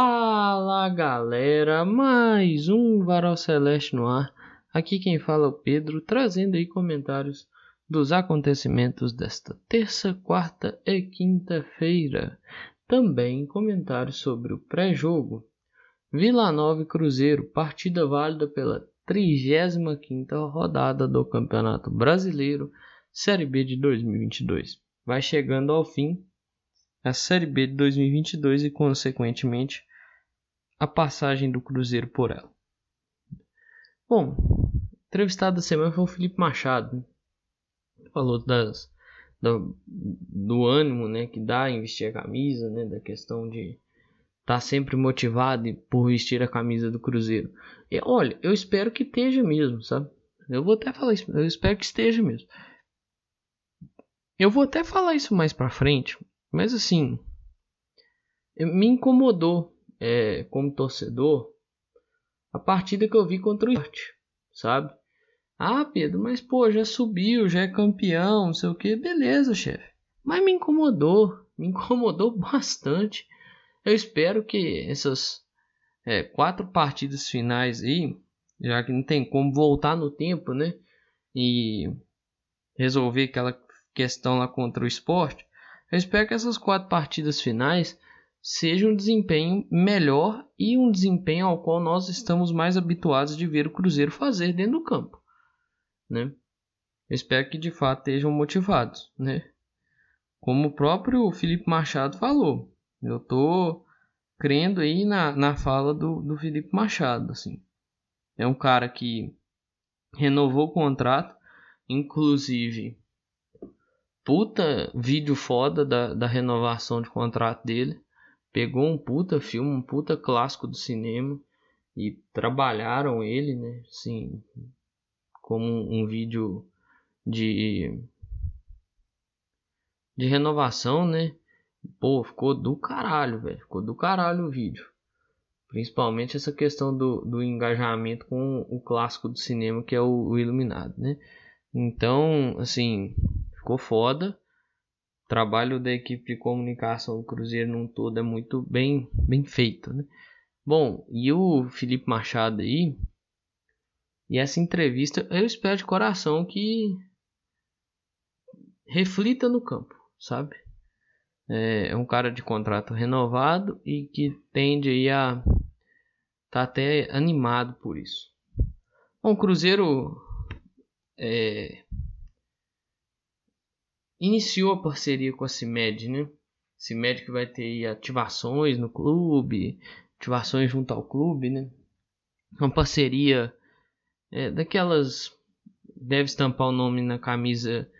Fala galera, mais um Varal Celeste no ar. Aqui quem fala é o Pedro, trazendo aí comentários dos acontecimentos desta terça, quarta e quinta-feira. Também comentários sobre o pré-jogo. Vila Nova e Cruzeiro, partida válida pela 35ª rodada do Campeonato Brasileiro, Série B de 2022. Vai chegando ao fim a Série B de 2022 e, consequentemente, a passagem do Cruzeiro por ela. Bom, entrevistado da semana foi o Felipe Machado. Falou das, do, do, ânimo né, que dá em vestir a camisa, né, da questão de estar tá sempre motivado por vestir a camisa do Cruzeiro. E, olha, eu espero que esteja mesmo, sabe? Eu vou até falar isso, eu espero que esteja mesmo. Eu vou até falar isso mais pra frente, mas assim, me incomodou é, como torcedor a partida que eu vi contra o Sport, sabe? Ah, Pedro, mas pô, já subiu, já é campeão, não sei o que, beleza, chefe. Mas me incomodou, me incomodou bastante. Eu espero que essas é, quatro partidas finais aí, já que não tem como voltar no tempo, né? E resolver aquela questão lá contra o esporte, eu espero que essas quatro partidas finais sejam um desempenho melhor e um desempenho ao qual nós estamos mais habituados de ver o Cruzeiro fazer dentro do campo, né? Espero que de fato estejam motivados, né? Como o próprio Felipe Machado falou, eu tô crendo aí na, na fala do, do Felipe Machado, assim. É um cara que renovou o contrato, inclusive puta vídeo foda da, da renovação de contrato dele. Pegou um puta filme, um puta clássico do cinema e trabalharam ele, né? Assim, como um, um vídeo de de renovação, né? Pô, ficou do caralho, velho. Ficou do caralho o vídeo. Principalmente essa questão do, do engajamento com o clássico do cinema que é o, o Iluminado, né? Então, assim, ficou foda. Trabalho da equipe de comunicação do Cruzeiro num todo é muito bem, bem feito, né? Bom, e o Felipe Machado aí, e essa entrevista, eu espero de coração que reflita no campo, sabe? É, é um cara de contrato renovado e que tende aí a tá até animado por isso. Bom, o Cruzeiro é, iniciou a parceria com a CIMED, né? CIMED que vai ter ativações no clube, ativações junto ao clube, né? Uma parceria é, daquelas deve estampar o nome na camisa,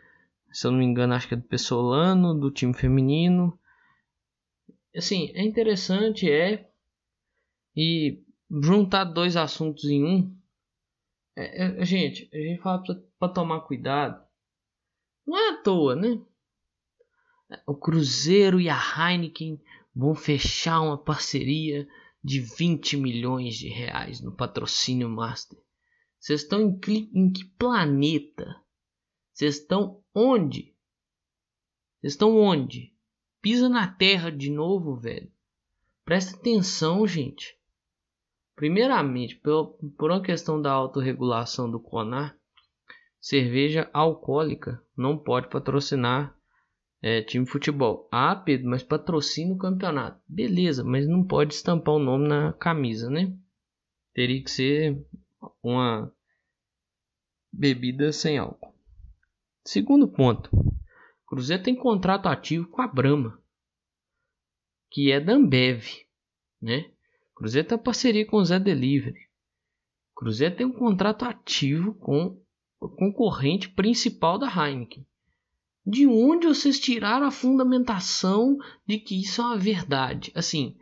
se eu não me engano, acho que é do Pessolano, do time feminino. Assim, é interessante, é e juntar dois assuntos em um. É, é, gente, a gente fala para tomar cuidado não é à toa, né? O Cruzeiro e a Heineken vão fechar uma parceria de 20 milhões de reais no patrocínio Master. Vocês estão em em que planeta? Vocês estão onde? Vocês estão onde? Pisa na terra de novo, velho. Presta atenção, gente. Primeiramente, por, por uma questão da autorregulação do CONAR, cerveja alcoólica não pode patrocinar é, time de futebol. Ah, Pedro, mas patrocina o campeonato. Beleza, mas não pode estampar o nome na camisa, né? Teria que ser uma bebida sem álcool. Segundo ponto, Cruzeiro tem contrato ativo com a Brahma, que é da Ambev, né? Cruzeiro tem parceria com o Zé Delivery. Cruzeiro tem um contrato ativo com concorrente principal da Heineken. De onde vocês tiraram a fundamentação de que isso é uma verdade? Assim,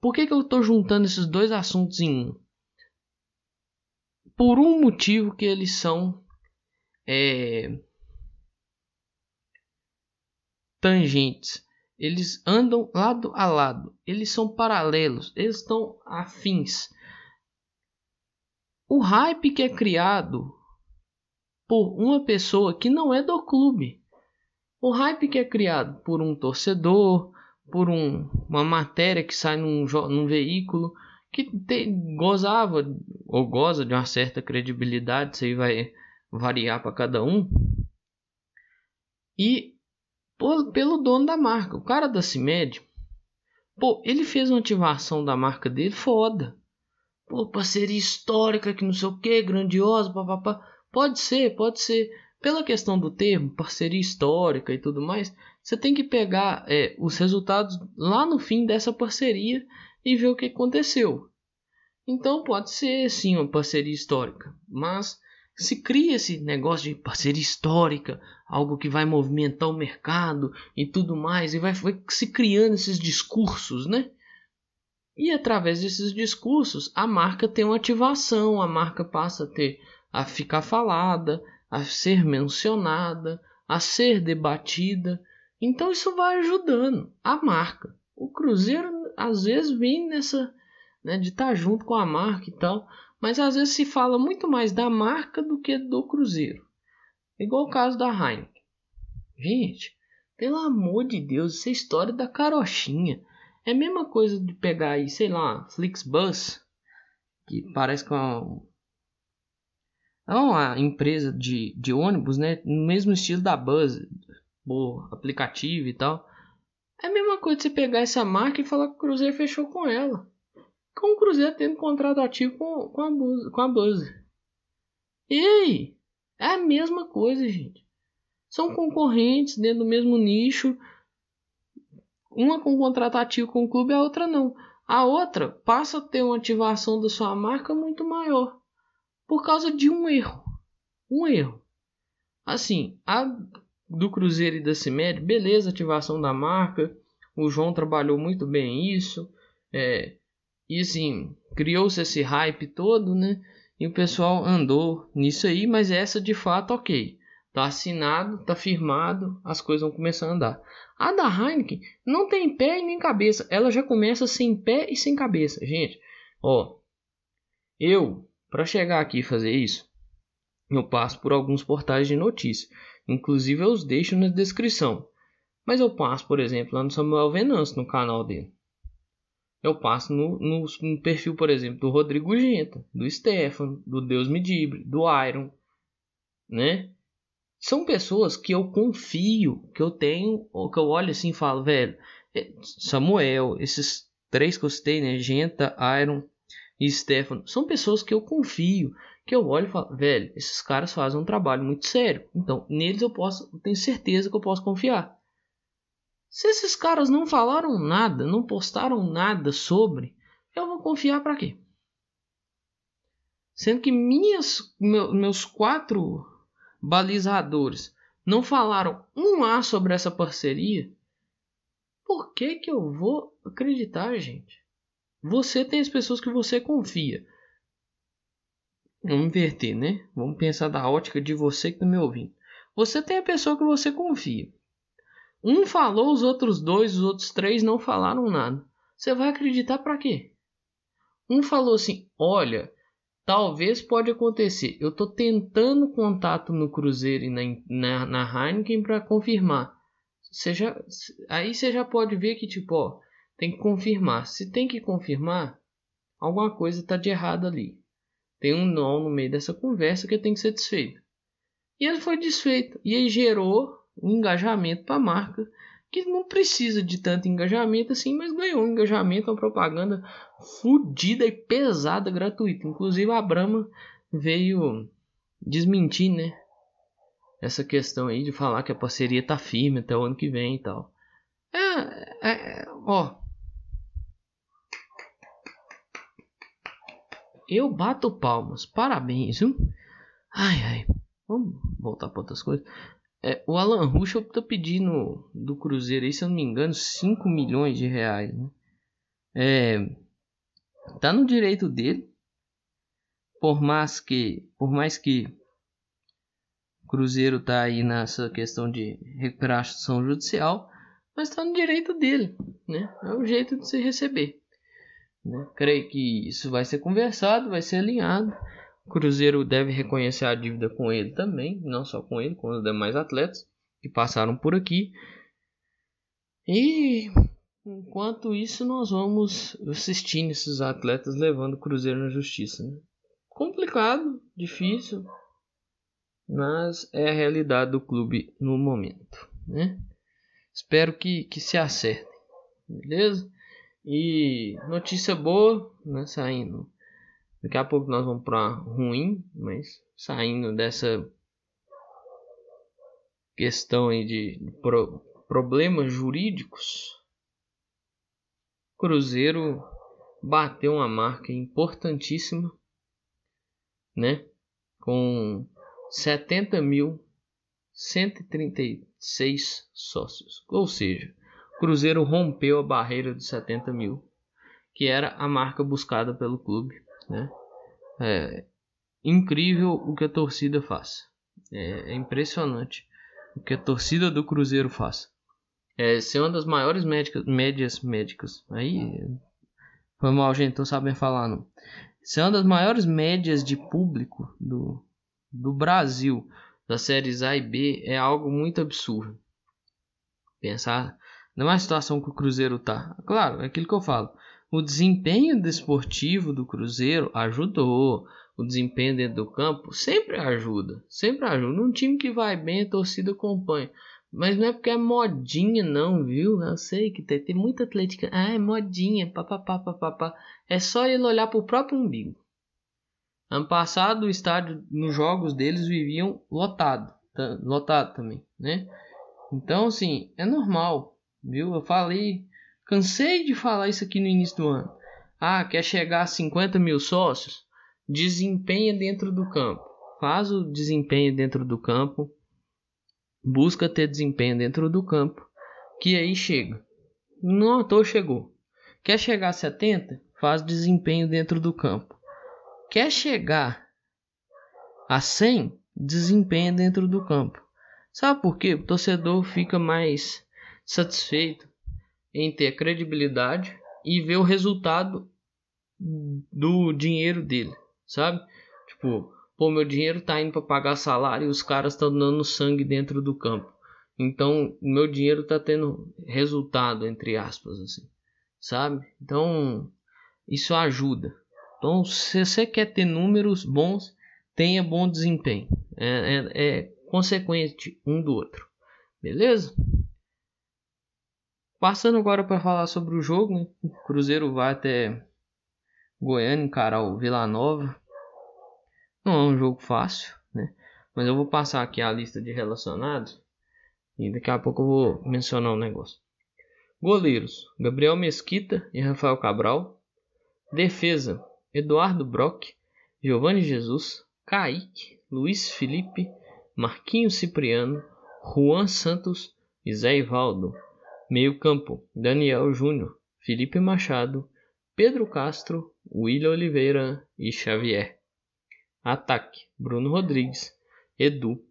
por que, que eu estou juntando esses dois assuntos em um? Por um motivo que eles são é, tangentes. Eles andam lado a lado. Eles são paralelos. Eles estão afins. O hype que é criado por uma pessoa que não é do clube. O hype que é criado por um torcedor, por um, uma matéria que sai num, num veículo que te, gozava ou goza de uma certa credibilidade, isso aí vai variar para cada um. E por, pelo dono da marca, o cara da CIMED, pô, ele fez uma ativação da marca dele foda. Pô, parceria histórica que não sei o que, grandiosa, papapá. Pode ser, pode ser. Pela questão do termo, parceria histórica e tudo mais, você tem que pegar é, os resultados lá no fim dessa parceria e ver o que aconteceu. Então pode ser sim uma parceria histórica, mas se cria esse negócio de parceria histórica, algo que vai movimentar o mercado e tudo mais, e vai, vai se criando esses discursos, né? E através desses discursos, a marca tem uma ativação, a marca passa a ter a ficar falada, a ser mencionada, a ser debatida. Então isso vai ajudando a marca. O Cruzeiro às vezes vem nessa, né, de estar tá junto com a marca e tal, mas às vezes se fala muito mais da marca do que do Cruzeiro. Igual o caso da Heineken. Gente, pelo amor de Deus, essa história da carochinha. É a mesma coisa de pegar aí, sei lá, Flixbus, que parece com uma, é uma empresa de, de ônibus, né? No mesmo estilo da Buzz, o aplicativo e tal. É a mesma coisa você pegar essa marca e falar que o Cruzeiro fechou com ela. Com o Cruzeiro tendo contrato ativo com, com, a, Buzz, com a Buzz. E aí? É a mesma coisa, gente. São concorrentes dentro do mesmo nicho. Uma com contrato ativo com o clube, a outra não. A outra passa a ter uma ativação da sua marca muito maior. Por causa de um erro. Um erro. Assim, a do Cruzeiro e da CIMED, beleza, ativação da marca. O João trabalhou muito bem isso. É, e assim, criou-se esse hype todo, né? E o pessoal andou nisso aí, mas essa de fato, ok. Tá assinado, tá firmado, as coisas vão começar a andar. A da Heineken não tem pé e nem cabeça. Ela já começa sem pé e sem cabeça. Gente, ó. Eu, para chegar aqui e fazer isso, eu passo por alguns portais de notícia. Inclusive eu os deixo na descrição. Mas eu passo, por exemplo, lá no Samuel Venâncio, no canal dele. Eu passo no, no, no perfil, por exemplo, do Rodrigo Genta, do Stefano, do Deus Medibre, do Iron, né? São pessoas que eu confio, que eu tenho, ou que eu olho assim e falo, velho, é, Samuel, esses três que eu citei, né? Genta, Iron e Stefano, são pessoas que eu confio, que eu olho e falo, velho, esses caras fazem um trabalho muito sério. Então, neles eu posso, eu tenho certeza que eu posso confiar. Se esses caras não falaram nada, não postaram nada sobre, eu vou confiar para quê? Sendo que minhas, meu, meus quatro balizadores não falaram um A sobre essa parceria, por que, que eu vou acreditar, gente? Você tem as pessoas que você confia. Vamos inverter, né? Vamos pensar da ótica de você que está me ouvindo. Você tem a pessoa que você confia. Um falou, os outros dois, os outros três não falaram nada. Você vai acreditar para quê? Um falou assim: Olha, talvez pode acontecer. Eu estou tentando contato no Cruzeiro e na, na, na Heineken para confirmar. Você já, aí você já pode ver que, tipo, ó, tem que confirmar. Se tem que confirmar, alguma coisa está de errado ali. Tem um nó no meio dessa conversa que tem que ser desfeito. E ele foi desfeito. E aí gerou um engajamento para a marca que não precisa de tanto engajamento assim, mas ganhou um engajamento, uma propaganda fodida e pesada gratuita. Inclusive a Brahma veio desmentir, né? Essa questão aí de falar que a parceria tá firme até o ano que vem e tal. É, é ó. Eu bato palmas, parabéns, viu? Ai, ai. Vamos voltar para outras coisas. É, o Alan Ruschel tá pedindo do Cruzeiro aí, se eu não me engano, 5 milhões de reais. Né? É, tá no direito dele. Por mais que, por mais que o Cruzeiro tá aí nessa questão de recuperação judicial, mas tá no direito dele, né? É o jeito de se receber. Né? Creio que isso vai ser conversado, vai ser alinhado. O Cruzeiro deve reconhecer a dívida com ele também, não só com ele, com os demais atletas que passaram por aqui. E Enquanto isso, nós vamos assistindo esses atletas levando o Cruzeiro na justiça. Né? Complicado, difícil, mas é a realidade do clube no momento. Né? Espero que, que se acertem, beleza? E notícia boa, né, saindo. Daqui a pouco nós vamos para ruim, mas saindo dessa questão aí de pro, problemas jurídicos, Cruzeiro bateu uma marca importantíssima, né? Com 70.136 sócios. Ou seja, Cruzeiro rompeu a barreira de 70 mil, que era a marca buscada pelo clube. Né? É incrível o que a torcida faz. É, é impressionante o que a torcida do Cruzeiro faz é, ser uma das maiores médicas, médias médicas. Aí foi mal, gente, tô sabendo falar não. Ser uma das maiores médias de público do, do Brasil, das séries A e B, é algo muito absurdo. Pensar na situação que o Cruzeiro tá. Claro, é aquilo que eu falo. O desempenho desportivo do Cruzeiro ajudou. O desempenho dentro do campo sempre ajuda. Sempre ajuda. Um time que vai bem, a torcida acompanha. Mas não é porque é modinha, não, viu? Eu sei que tem, tem muita atlética. Ah, é modinha, papapá, papapá. É só ele olhar pro próprio umbigo. Ano passado, o estádio, nos jogos deles, viviam lotado. Tá, lotado também, né? Então, assim, é normal, viu? Eu falei, cansei de falar isso aqui no início do ano. Ah, quer chegar a 50 mil sócios? Desempenha dentro do campo. Faz o desempenho dentro do campo busca ter desempenho dentro do campo, que aí chega. Não à toa chegou. Quer chegar a 70? Faz desempenho dentro do campo. Quer chegar a 100? Desempenho dentro do campo. Sabe por quê? O torcedor fica mais satisfeito em ter credibilidade e ver o resultado do dinheiro dele, sabe? Tipo, pô, meu dinheiro tá indo para pagar salário e os caras estão dando sangue dentro do campo. Então, meu dinheiro tá tendo resultado, entre aspas, assim, sabe? Então, isso ajuda. Então, se você quer ter números bons, tenha bom desempenho. É, é, é consequente um do outro, beleza? Passando agora para falar sobre o jogo, o Cruzeiro vai até Goiânia encarar o Vila Nova. Não é um jogo fácil, né? Mas eu vou passar aqui a lista de relacionados e daqui a pouco eu vou mencionar um negócio. Goleiros: Gabriel Mesquita e Rafael Cabral. Defesa: Eduardo Brock, Giovanni Jesus, Kaique, Luiz Felipe, Marquinhos Cipriano, Juan Santos e Zé Ivaldo. Meio campo: Daniel Júnior, Felipe Machado, Pedro Castro, William Oliveira e Xavier. Ataque: Bruno Rodrigues, Edu,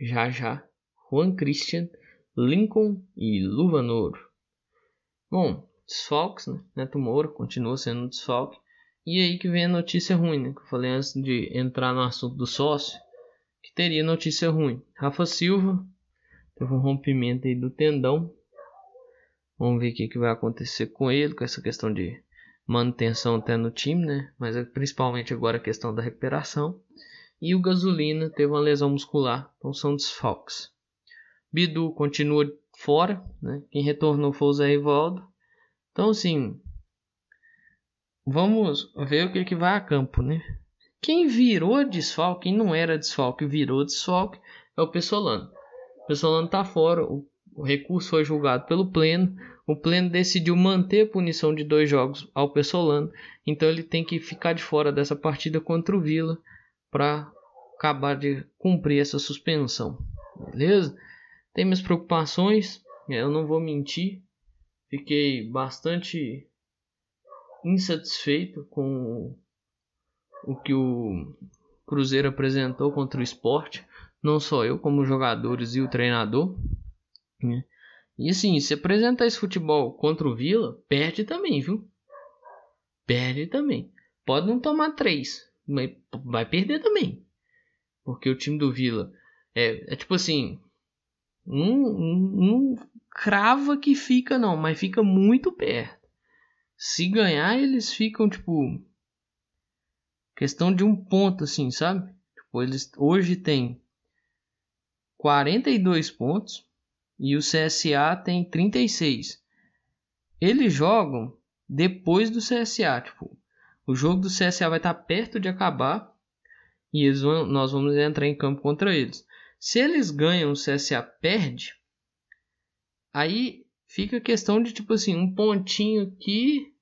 Jajá, Juan Christian, Lincoln e Luvanor. Bom, desfalques, né? Neto Moura continua sendo um desfalque. E aí que vem a notícia ruim, né? Que eu falei antes de entrar no assunto do sócio, que teria notícia ruim. Rafa Silva teve um rompimento aí do tendão. Vamos ver o que, que vai acontecer com ele, com essa questão de manutenção até no time, né? Mas é principalmente agora a questão da recuperação. E o Gasolina teve uma lesão muscular, então são desfalques. Bidu continua fora, né? Quem retornou foi o Zé Rivaldo. Então, assim, vamos ver o que, que vai a campo, né? Quem virou desfalque, quem não era desfalque, virou desfalque, é o Pessolano. O Pessolano tá fora, o, o recurso foi julgado pelo Pleno, o Pleno decidiu manter a punição de dois jogos ao Pessolano, então ele tem que ficar de fora dessa partida contra o Vila para acabar de cumprir essa suspensão. Beleza? Tem minhas preocupações, eu não vou mentir, fiquei bastante insatisfeito com o que o Cruzeiro apresentou contra o esporte, não só eu, como os jogadores e o treinador. Né? E assim, se apresentar esse futebol contra o Vila, perde também, viu? Perde também. Pode não tomar três, mas vai perder também. Porque o time do Vila é, é tipo assim. Não, crava que fica não, mas fica muito perto. Se ganhar, eles ficam tipo questão de um ponto assim, sabe? Tipo, eles hoje tem 42 pontos e o CSA tem 36. Eles jogam depois do CSA, tipo, o jogo do CSA vai estar perto de acabar e eles vão, nós vamos entrar em campo contra eles. Se eles ganham, o CSA perde, aí fica a questão de tipo assim, um pontinho aqui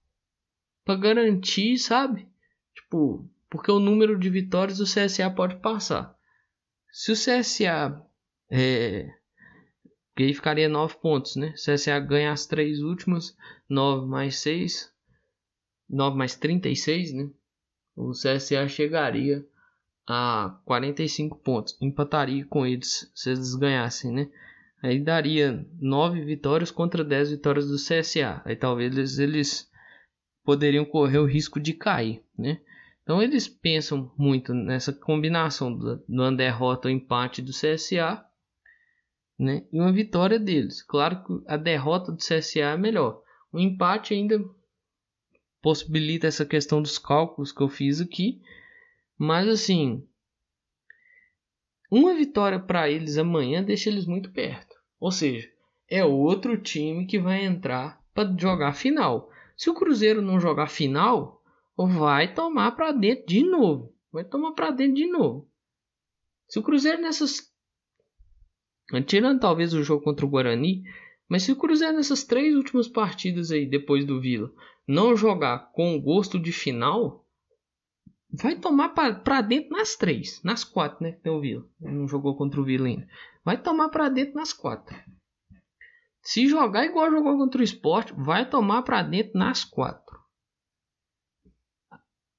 para garantir, sabe? Tipo, porque o número de vitórias o CSA pode passar. Se o CSA é, que aí ficaria 9 pontos, né? CSA ganha as três últimas, 9 mais 6, 9 mais 36, né? O CSA chegaria a 45 pontos, empataria com eles se eles ganhassem, né? Aí daria 9 vitórias contra 10 vitórias do CSA. Aí talvez eles, eles poderiam correr o risco de cair, né? Então eles pensam muito nessa combinação do, do derrota ou empate do CSA né? e uma vitória deles. Claro que a derrota do CSA é melhor. O empate ainda possibilita essa questão dos cálculos que eu fiz aqui, mas assim, uma vitória para eles amanhã deixa eles muito perto. Ou seja, é outro time que vai entrar para jogar final. Se o Cruzeiro não jogar final, vai tomar para dentro de novo. Vai tomar para dentro de novo. Se o Cruzeiro nessas tirando talvez o jogo contra o Guarani, mas se o Cruzeiro nessas três últimas partidas aí depois do Vila não jogar com gosto de final, vai tomar para dentro nas três, nas quatro, né? Tem o Vila, não jogou contra o Vila ainda. Vai tomar para dentro nas quatro. Se jogar igual jogou contra o Sport, vai tomar para dentro nas quatro.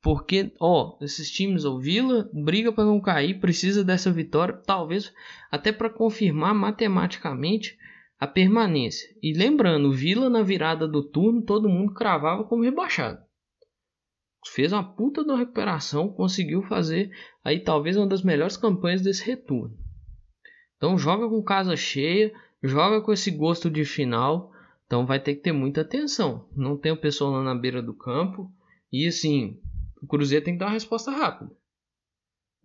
Porque, ó, esses times, o Vila briga para não cair, precisa dessa vitória, talvez até para confirmar matematicamente a permanência. E lembrando, o Vila na virada do turno, todo mundo cravava como rebaixado. Fez uma puta da recuperação, conseguiu fazer aí talvez uma das melhores campanhas desse retorno. Então joga com casa cheia, joga com esse gosto de final, então vai ter que ter muita atenção. Não tem o pessoal lá na beira do campo. E assim, o Cruzeiro tem que dar uma resposta rápida.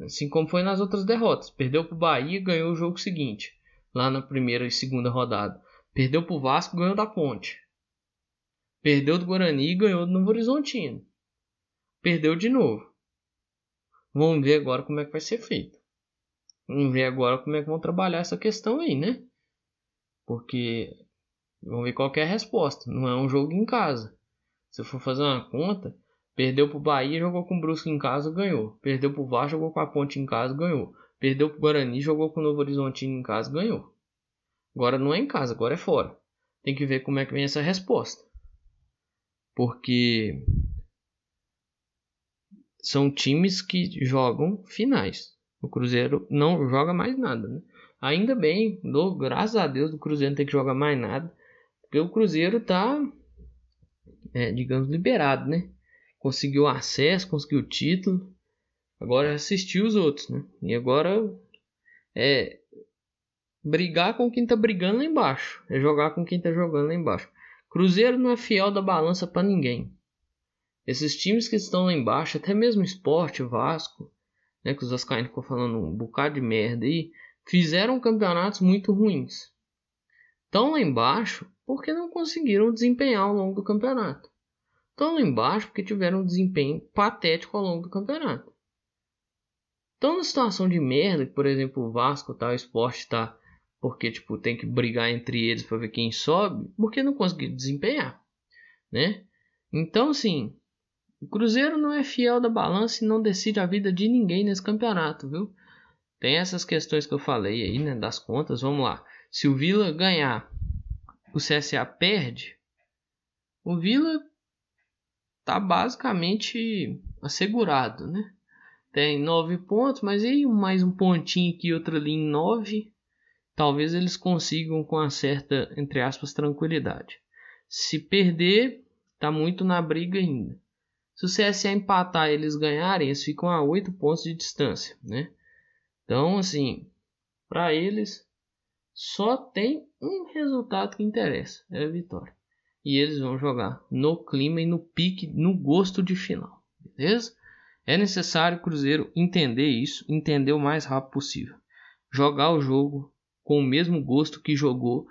Assim como foi nas outras derrotas. Perdeu para o Bahia ganhou o jogo seguinte. Lá na primeira e segunda rodada. Perdeu para o Vasco ganhou da Ponte. Perdeu do Guarani e ganhou do Novo Horizontino. Perdeu de novo. Vamos ver agora como é que vai ser feito. Vamos ver agora como é que vão trabalhar essa questão aí, né? Porque vamos ver qual é a resposta. Não é um jogo em casa. Se eu for fazer uma conta, Perdeu pro Bahia, jogou com o Brusque em casa, ganhou. Perdeu pro Vasco, jogou com a Ponte em casa, ganhou. Perdeu pro Guarani, jogou com o Novo Horizontino em casa, ganhou. Agora não é em casa, agora é fora. Tem que ver como é que vem essa resposta. Porque são times que jogam finais. O Cruzeiro não joga mais nada, né? Ainda bem, graças a Deus o Cruzeiro não tem que jogar mais nada. Porque o Cruzeiro tá, é, digamos, liberado, né? Conseguiu acesso, conseguiu o título. Agora assistiu os outros, né? E agora é brigar com quem tá brigando lá embaixo. É jogar com quem tá jogando lá embaixo. Cruzeiro não é fiel da balança para ninguém. Esses times que estão lá embaixo, até mesmo Esporte, Vasco, né, que os Vascaínos ficou falando um bocado de merda aí, fizeram campeonatos muito ruins. Estão lá embaixo porque não conseguiram desempenhar ao longo do campeonato estão lá embaixo porque tiveram um desempenho patético ao longo do campeonato. Estão na situação de merda, que por exemplo o Vasco tá, o Sport tá, porque tipo tem que brigar entre eles para ver quem sobe, porque não conseguiu desempenhar, né? Então assim, o Cruzeiro não é fiel da balança e não decide a vida de ninguém nesse campeonato, viu? Tem essas questões que eu falei aí, né, das contas, vamos lá. Se o Vila ganhar, o CSA perde, o Vila tá basicamente assegurado, né? Tem nove pontos, mas aí mais um pontinho aqui, outro ali em nove, talvez eles consigam com uma certa, entre aspas, tranquilidade. Se perder, tá muito na briga ainda. Se o CSA empatar e eles ganharem, eles ficam a oito pontos de distância, né? Então, assim, para eles só tem um resultado que interessa, é a vitória. E eles vão jogar no clima e no pique, no gosto de final, beleza? É necessário o Cruzeiro entender isso, entender o mais rápido possível. Jogar o jogo com o mesmo gosto que jogou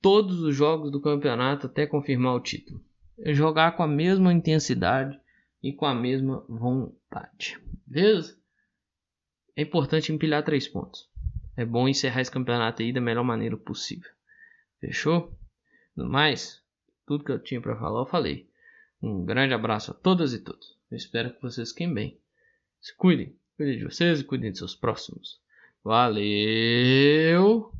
todos os jogos do campeonato até confirmar o título. É jogar com a mesma intensidade e com a mesma vontade. Beleza? É importante empilhar três pontos. É bom encerrar esse campeonato aí da melhor maneira possível. Fechou? No mais, tudo que eu tinha para falar eu falei. Um grande abraço a todas e todos. Eu espero que vocês fiquem bem. Se cuidem. Cuidem de vocês e cuidem de seus próximos. Valeu!